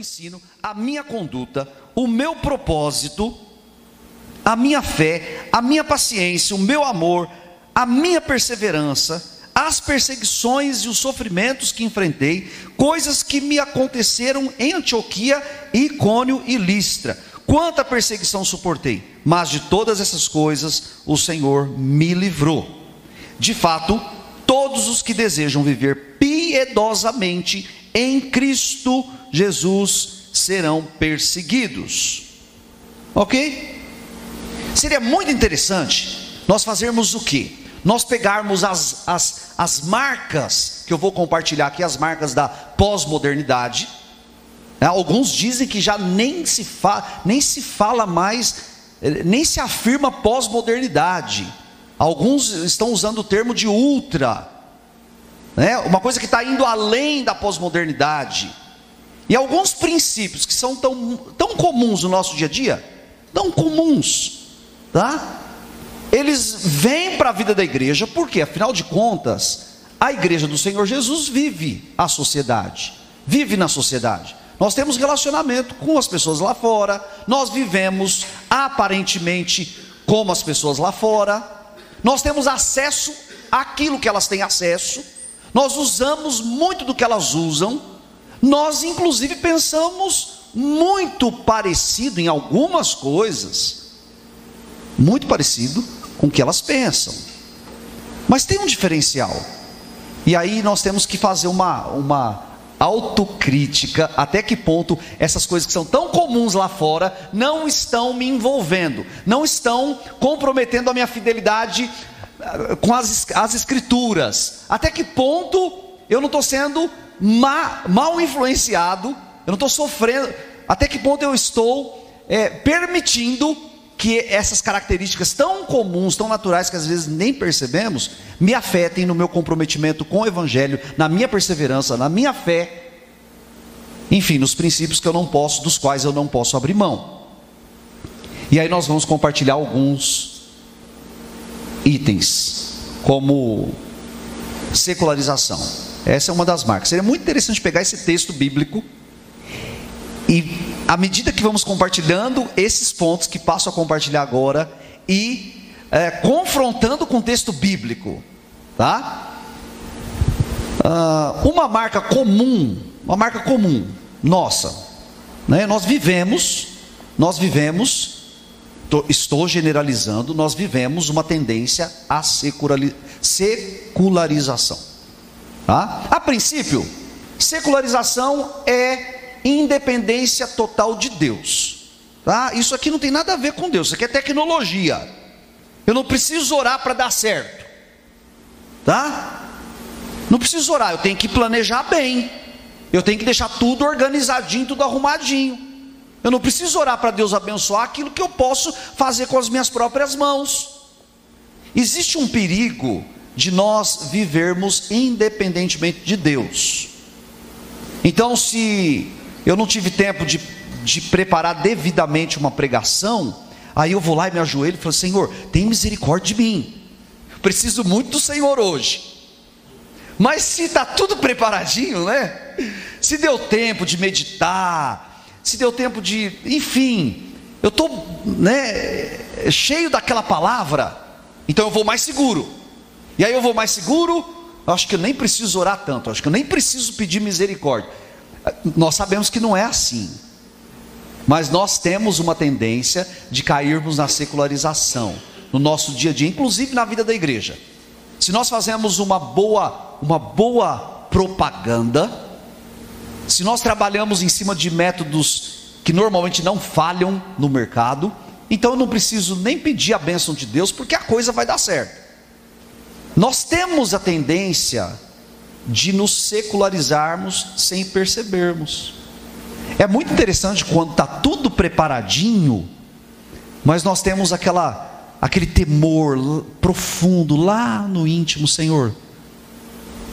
ensino, a minha conduta, o meu propósito, a minha fé, a minha paciência, o meu amor, a minha perseverança, as perseguições e os sofrimentos que enfrentei, coisas que me aconteceram em Antioquia, Icônio e Listra. Quanta perseguição suportei, mas de todas essas coisas o Senhor me livrou. De fato, todos os que desejam viver piedosamente em Cristo Jesus serão perseguidos. Ok? Seria muito interessante nós fazermos o que? Nós pegarmos as, as, as marcas, que eu vou compartilhar aqui, as marcas da pós-modernidade. Né? Alguns dizem que já nem se, fa, nem se fala mais, nem se afirma pós-modernidade. Alguns estão usando o termo de ultra, né? uma coisa que está indo além da pós-modernidade. E alguns princípios que são tão, tão comuns no nosso dia a dia, tão comuns, tá? Eles vêm para a vida da igreja, porque afinal de contas, a igreja do Senhor Jesus vive a sociedade, vive na sociedade. Nós temos relacionamento com as pessoas lá fora, nós vivemos aparentemente como as pessoas lá fora, nós temos acesso àquilo que elas têm acesso, nós usamos muito do que elas usam, nós inclusive pensamos muito parecido em algumas coisas, muito parecido com o que elas pensam. Mas tem um diferencial. E aí nós temos que fazer uma, uma autocrítica, até que ponto essas coisas que são tão comuns lá fora não estão me envolvendo, não estão comprometendo a minha fidelidade com as, as escrituras. Até que ponto eu não estou sendo ma, mal influenciado, eu não estou sofrendo. Até que ponto eu estou é, permitindo que essas características tão comuns, tão naturais, que às vezes nem percebemos, me afetem no meu comprometimento com o Evangelho, na minha perseverança, na minha fé, enfim, nos princípios que eu não posso, dos quais eu não posso abrir mão. E aí nós vamos compartilhar alguns itens, como secularização. Essa é uma das marcas. Seria muito interessante pegar esse texto bíblico e, à medida que vamos compartilhando esses pontos que passo a compartilhar agora, e é, confrontando com o texto bíblico, tá? Uh, uma marca comum, uma marca comum, nossa, né? Nós vivemos, nós vivemos estou generalizando, nós vivemos uma tendência à secularização. Tá? A princípio, secularização é independência total de Deus. Tá? Isso aqui não tem nada a ver com Deus, isso aqui é tecnologia. Eu não preciso orar para dar certo. Tá? Não preciso orar, eu tenho que planejar bem. Eu tenho que deixar tudo organizadinho, tudo arrumadinho. Eu não preciso orar para Deus abençoar aquilo que eu posso fazer com as minhas próprias mãos. Existe um perigo de nós vivermos independentemente de Deus. Então, se eu não tive tempo de, de preparar devidamente uma pregação, aí eu vou lá e me ajoelho e falo: Senhor, tem misericórdia de mim. Preciso muito do Senhor hoje. Mas se está tudo preparadinho, né? Se deu tempo de meditar, se deu tempo de, enfim, eu estou né, cheio daquela palavra, então eu vou mais seguro. E aí eu vou mais seguro, acho que eu nem preciso orar tanto, acho que eu nem preciso pedir misericórdia. Nós sabemos que não é assim. Mas nós temos uma tendência de cairmos na secularização no nosso dia a dia, inclusive na vida da igreja. Se nós fazemos uma boa, uma boa propaganda, se nós trabalhamos em cima de métodos que normalmente não falham no mercado, então eu não preciso nem pedir a bênção de Deus, porque a coisa vai dar certo. Nós temos a tendência de nos secularizarmos sem percebermos. É muito interessante quando está tudo preparadinho, mas nós temos aquela aquele temor profundo lá no íntimo, Senhor.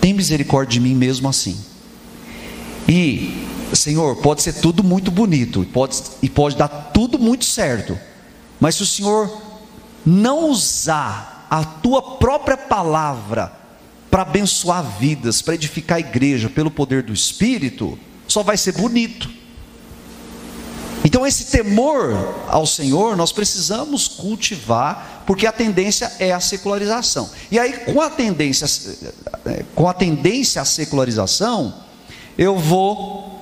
Tem misericórdia de mim mesmo assim. E, Senhor, pode ser tudo muito bonito, pode, e pode dar tudo muito certo, mas se o Senhor não usar a tua própria palavra para abençoar vidas, para edificar a igreja pelo poder do Espírito, só vai ser bonito. Então, esse temor ao Senhor nós precisamos cultivar, porque a tendência é a secularização. E aí, com a tendência, com a tendência à secularização, eu vou.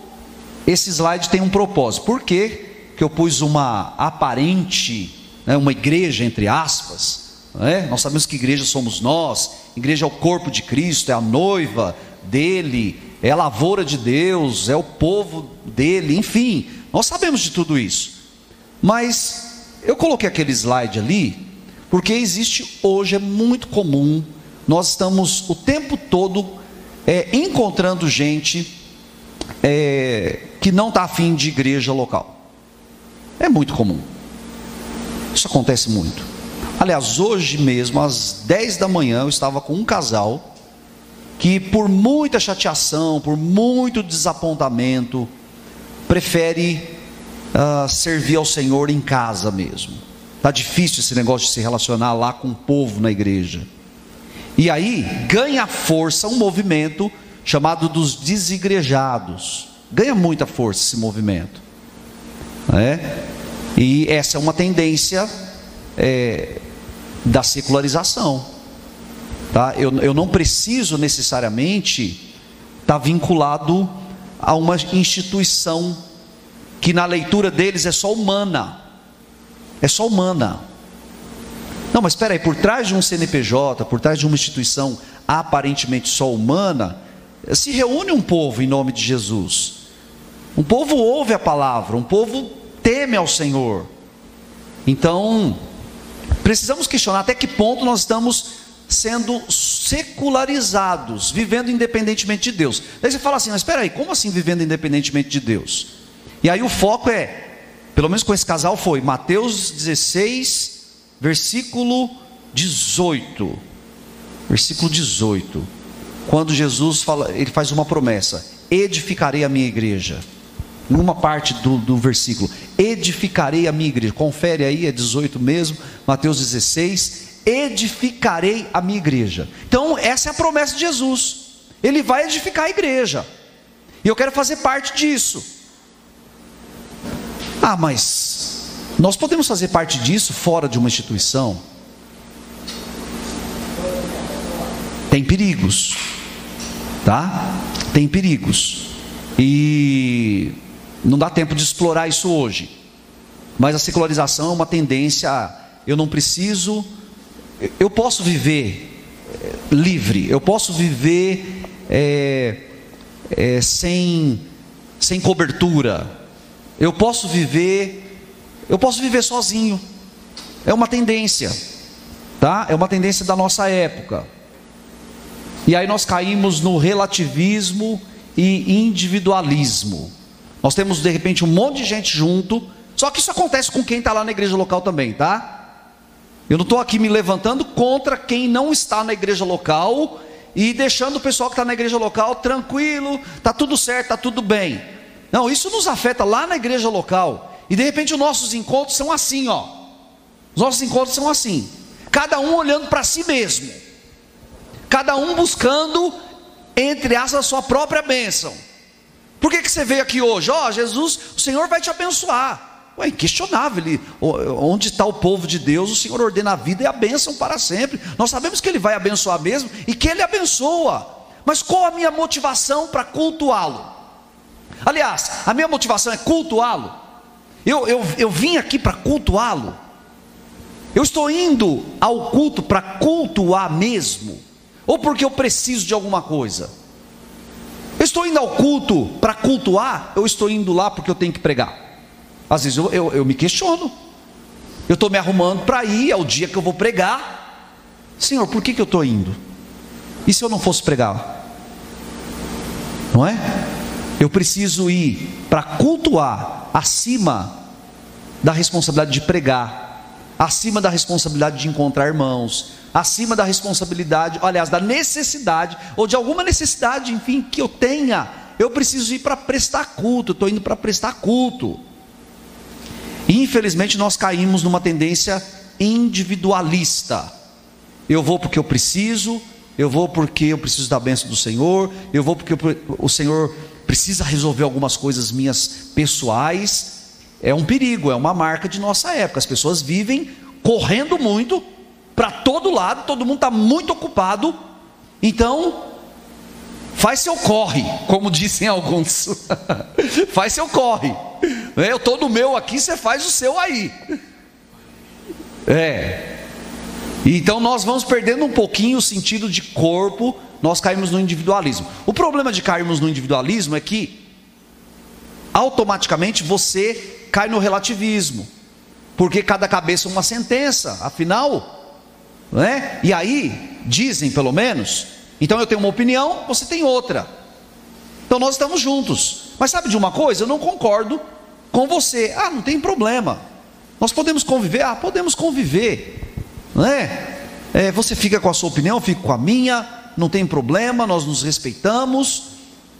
Esse slide tem um propósito. Por quê? que eu pus uma aparente, né, uma igreja, entre aspas. Né? Nós sabemos que igreja somos nós, igreja é o corpo de Cristo, é a noiva dele, é a lavoura de Deus, é o povo dele, enfim, nós sabemos de tudo isso. Mas eu coloquei aquele slide ali, porque existe hoje, é muito comum, nós estamos o tempo todo é, encontrando gente é, que não está afim de igreja local. É muito comum. Isso acontece muito. Aliás, hoje mesmo, às 10 da manhã, eu estava com um casal que, por muita chateação, por muito desapontamento, prefere uh, servir ao Senhor em casa mesmo. Está difícil esse negócio de se relacionar lá com o povo na igreja. E aí ganha força um movimento chamado dos desigrejados. Ganha muita força esse movimento. É? E essa é uma tendência é, da secularização. Tá? Eu, eu não preciso necessariamente estar tá vinculado a uma instituição que na leitura deles é só humana. É só humana. Não, mas espera aí, por trás de um CNPJ, por trás de uma instituição aparentemente só humana, se reúne um povo em nome de Jesus. Um povo ouve a palavra, um povo teme ao Senhor. Então, precisamos questionar até que ponto nós estamos sendo secularizados, vivendo independentemente de Deus. Daí você fala assim, mas espera aí, como assim vivendo independentemente de Deus? E aí o foco é, pelo menos com esse casal foi, Mateus 16, versículo 18. Versículo 18. Quando Jesus fala, ele faz uma promessa: edificarei a minha igreja numa parte do, do versículo, edificarei a minha igreja. Confere aí, é 18 mesmo, Mateus 16, edificarei a minha igreja. Então, essa é a promessa de Jesus. Ele vai edificar a igreja. E eu quero fazer parte disso. Ah, mas nós podemos fazer parte disso fora de uma instituição? Tem perigos, tá? Tem perigos. E não dá tempo de explorar isso hoje. Mas a secularização é uma tendência, eu não preciso, eu posso viver eh, livre, eu posso viver é, é, sem, sem cobertura, eu posso viver, eu posso viver sozinho. É uma tendência, tá? É uma tendência da nossa época. E aí nós caímos no relativismo e individualismo. Nós temos de repente um monte de gente junto, só que isso acontece com quem está lá na igreja local também, tá? Eu não estou aqui me levantando contra quem não está na igreja local e deixando o pessoal que está na igreja local tranquilo, tá tudo certo, tá tudo bem. Não, isso nos afeta lá na igreja local. E de repente os nossos encontros são assim, ó. Os nossos encontros são assim. Cada um olhando para si mesmo. Cada um buscando, entre aspas, a sua própria bênção. Por que, que você veio aqui hoje? Ó, oh, Jesus, o Senhor vai te abençoar. Ué, inquestionável, ele, onde está o povo de Deus, o Senhor ordena a vida e a bênção para sempre. Nós sabemos que Ele vai abençoar mesmo e que Ele abençoa. Mas qual a minha motivação para cultuá-lo? Aliás, a minha motivação é cultuá-lo. Eu, eu, eu vim aqui para cultuá-lo. Eu estou indo ao culto para cultuar mesmo? Ou porque eu preciso de alguma coisa? Estou indo ao culto para cultuar, eu estou indo lá porque eu tenho que pregar. Às vezes eu, eu, eu me questiono. Eu estou me arrumando para ir, é o dia que eu vou pregar. Senhor, por que, que eu estou indo? E se eu não fosse pregar? Não é? Eu preciso ir para cultuar acima da responsabilidade de pregar, acima da responsabilidade de encontrar irmãos, acima da responsabilidade, aliás, da necessidade, ou de alguma necessidade, enfim, que eu tenha, eu preciso ir para prestar culto, estou indo para prestar culto. Infelizmente, nós caímos numa tendência individualista. Eu vou porque eu preciso, eu vou porque eu preciso da bênção do Senhor, eu vou porque o Senhor precisa resolver algumas coisas minhas pessoais, é um perigo, é uma marca de nossa época. As pessoas vivem correndo muito para todo lado, todo mundo está muito ocupado, então faz seu corre, como dizem alguns, faz seu corre. Né? Eu estou no meu aqui, você faz o seu aí. É. Então nós vamos perdendo um pouquinho o sentido de corpo, nós caímos no individualismo. O problema de cairmos no individualismo é que automaticamente você cai no relativismo, porque cada cabeça é uma sentença, afinal, né? E aí dizem pelo menos, então eu tenho uma opinião, você tem outra. Então nós estamos juntos. Mas sabe de uma coisa? Eu não concordo com você. Ah, não tem problema. Nós podemos conviver? Ah, podemos conviver. Não é? é você fica com a sua opinião, eu fico com a minha, não tem problema, nós nos respeitamos.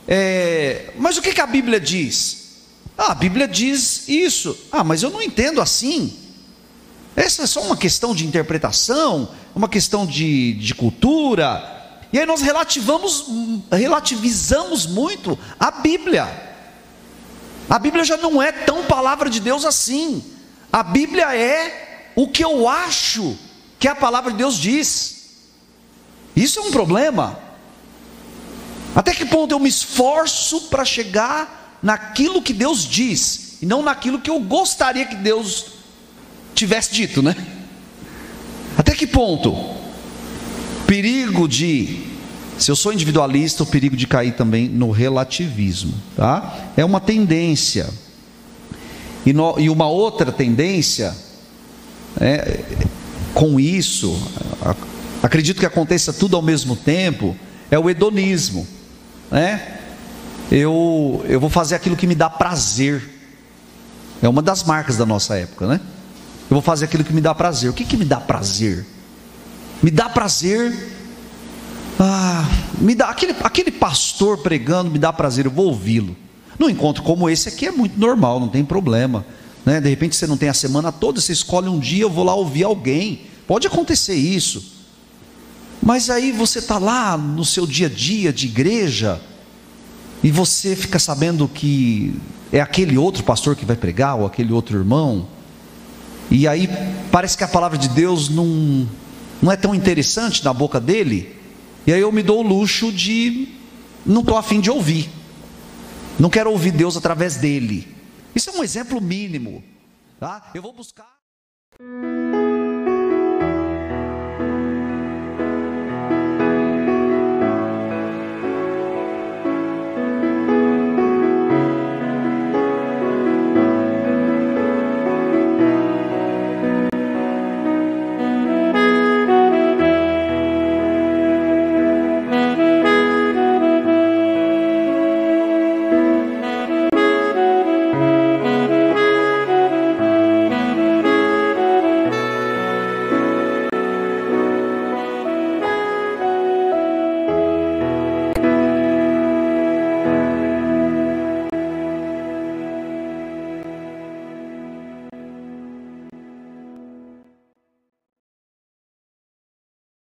É, mas o que, que a Bíblia diz? Ah, a Bíblia diz isso. Ah, mas eu não entendo assim. Essa é só uma questão de interpretação, uma questão de, de cultura. E aí nós relativamos, relativizamos muito a Bíblia. A Bíblia já não é tão palavra de Deus assim. A Bíblia é o que eu acho que a palavra de Deus diz. Isso é um problema. Até que ponto eu me esforço para chegar naquilo que Deus diz e não naquilo que eu gostaria que Deus tivesse dito, né? Até que ponto? Perigo de, se eu sou individualista, o perigo de cair também no relativismo, tá? É uma tendência. E, no, e uma outra tendência, é, com isso, acredito que aconteça tudo ao mesmo tempo, é o hedonismo. Né? Eu, eu vou fazer aquilo que me dá prazer. É uma das marcas da nossa época, né? Eu vou fazer aquilo que me dá prazer. O que, que me dá prazer? Me dá prazer. Ah, me dá aquele, aquele pastor pregando, me dá prazer, eu vou ouvi-lo. Num encontro como esse aqui é muito normal, não tem problema. Né? De repente você não tem a semana toda, você escolhe um dia, eu vou lá ouvir alguém. Pode acontecer isso. Mas aí você está lá no seu dia a dia de igreja, e você fica sabendo que é aquele outro pastor que vai pregar, ou aquele outro irmão, e aí parece que a palavra de Deus não, não é tão interessante na boca dele, e aí eu me dou o luxo de não estou afim de ouvir. Não quero ouvir Deus através dele. Isso é um exemplo mínimo. Tá? Eu vou buscar.